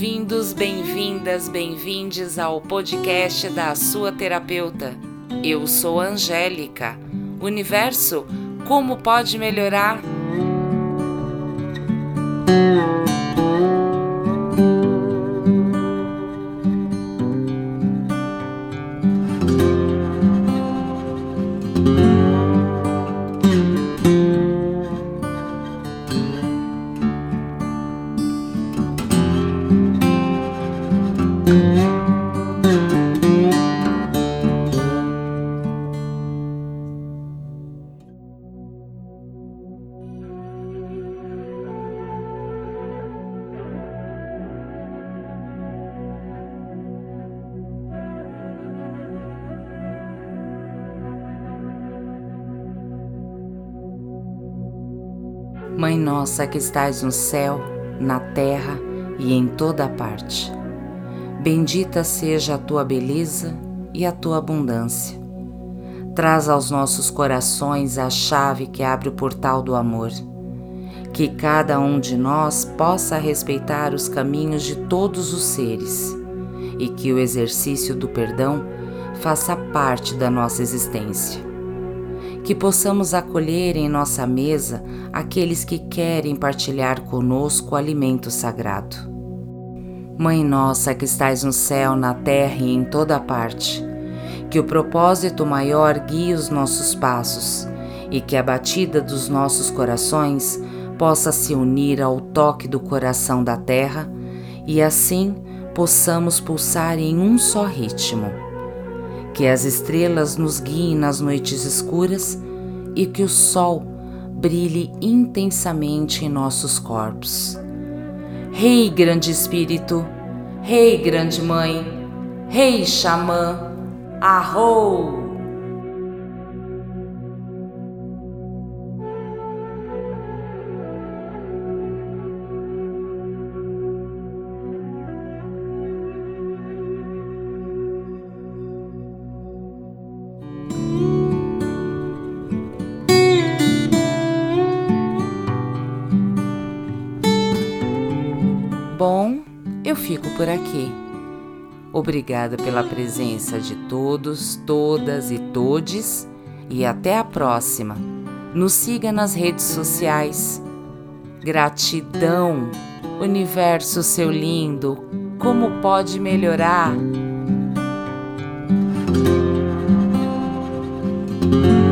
bem-vindas, bem-vindes ao podcast da sua terapeuta. Eu sou Angélica. Universo, como pode melhorar? Mãe nossa que estais no céu, na terra e em toda parte, bendita seja a tua beleza e a tua abundância. Traz aos nossos corações a chave que abre o portal do amor. Que cada um de nós possa respeitar os caminhos de todos os seres e que o exercício do perdão faça parte da nossa existência que possamos acolher em nossa mesa aqueles que querem partilhar conosco o alimento sagrado. Mãe nossa que estais no céu, na terra e em toda parte, que o propósito maior guie os nossos passos e que a batida dos nossos corações possa se unir ao toque do coração da terra e assim possamos pulsar em um só ritmo que as estrelas nos guiem nas noites escuras e que o sol brilhe intensamente em nossos corpos. Rei Grande Espírito, Rei Grande Mãe, Rei Xamã, Arrou! fico por aqui. Obrigada pela presença de todos, todas e todes e até a próxima. Nos siga nas redes sociais. Gratidão, universo seu lindo, como pode melhorar? thank you